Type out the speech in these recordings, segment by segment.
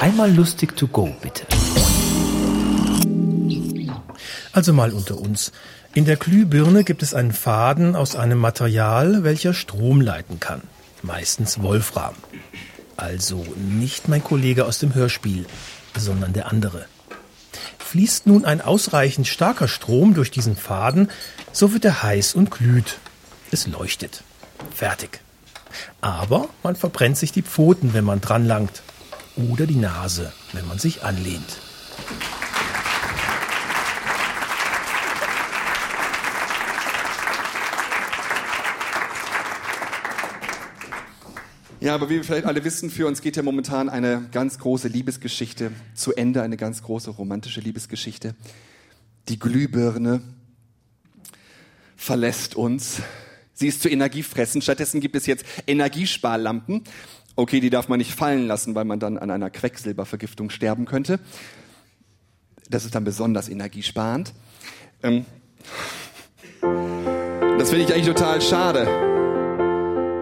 Einmal lustig to go, bitte. Also mal unter uns. In der Glühbirne gibt es einen Faden aus einem Material, welcher Strom leiten kann. Meistens Wolfram. Also nicht mein Kollege aus dem Hörspiel, sondern der andere. Fließt nun ein ausreichend starker Strom durch diesen Faden, so wird er heiß und glüht. Es leuchtet. Fertig. Aber man verbrennt sich die Pfoten, wenn man dran langt. Oder die Nase, wenn man sich anlehnt. Ja, aber wie wir vielleicht alle wissen, für uns geht ja momentan eine ganz große Liebesgeschichte zu Ende, eine ganz große romantische Liebesgeschichte. Die Glühbirne verlässt uns. Sie ist zu energiefressen. Stattdessen gibt es jetzt Energiesparlampen. Okay, die darf man nicht fallen lassen, weil man dann an einer Quecksilbervergiftung sterben könnte. Das ist dann besonders energiesparend. Ähm, das finde ich eigentlich total schade,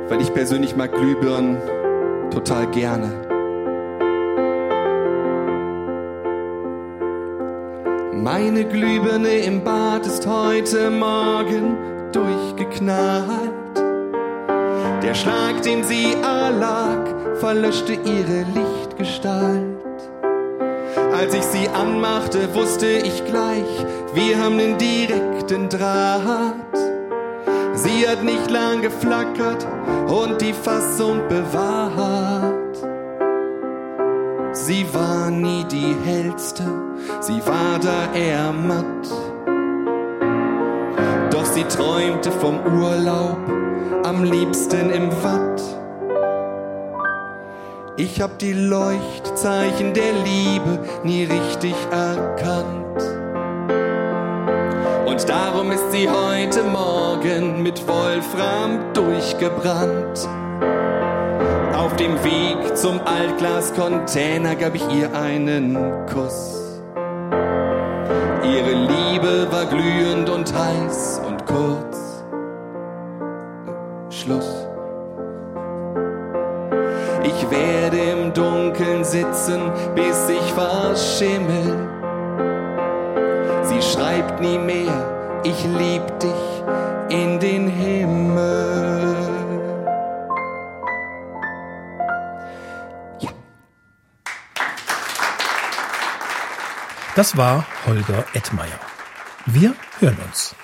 weil ich persönlich mag Glühbirnen total gerne. Meine Glühbirne im Bad ist heute Morgen durchgeknallt. Der Schlag, den sie erlag, verlöschte ihre Lichtgestalt. Als ich sie anmachte, wusste ich gleich, wir haben den direkten Draht. Sie hat nicht lang geflackert und die Fassung bewahrt. Sie war nie die hellste, sie war da eher matt. Doch sie träumte vom Urlaub, am liebsten im Watt. Ich hab die Leuchtzeichen der Liebe nie richtig erkannt. Und darum ist sie heute Morgen mit Wolfram durchgebrannt. Auf dem Weg zum Altglascontainer gab ich ihr einen Kuss. Ihre Liebe war glühend und heiß und kurz. Schluss. Ich werde im Dunkeln sitzen, bis ich verschimmel. Sie schreibt nie mehr, ich lieb dich in den Himmel. Das war Holger Ettmeier. Wir hören uns.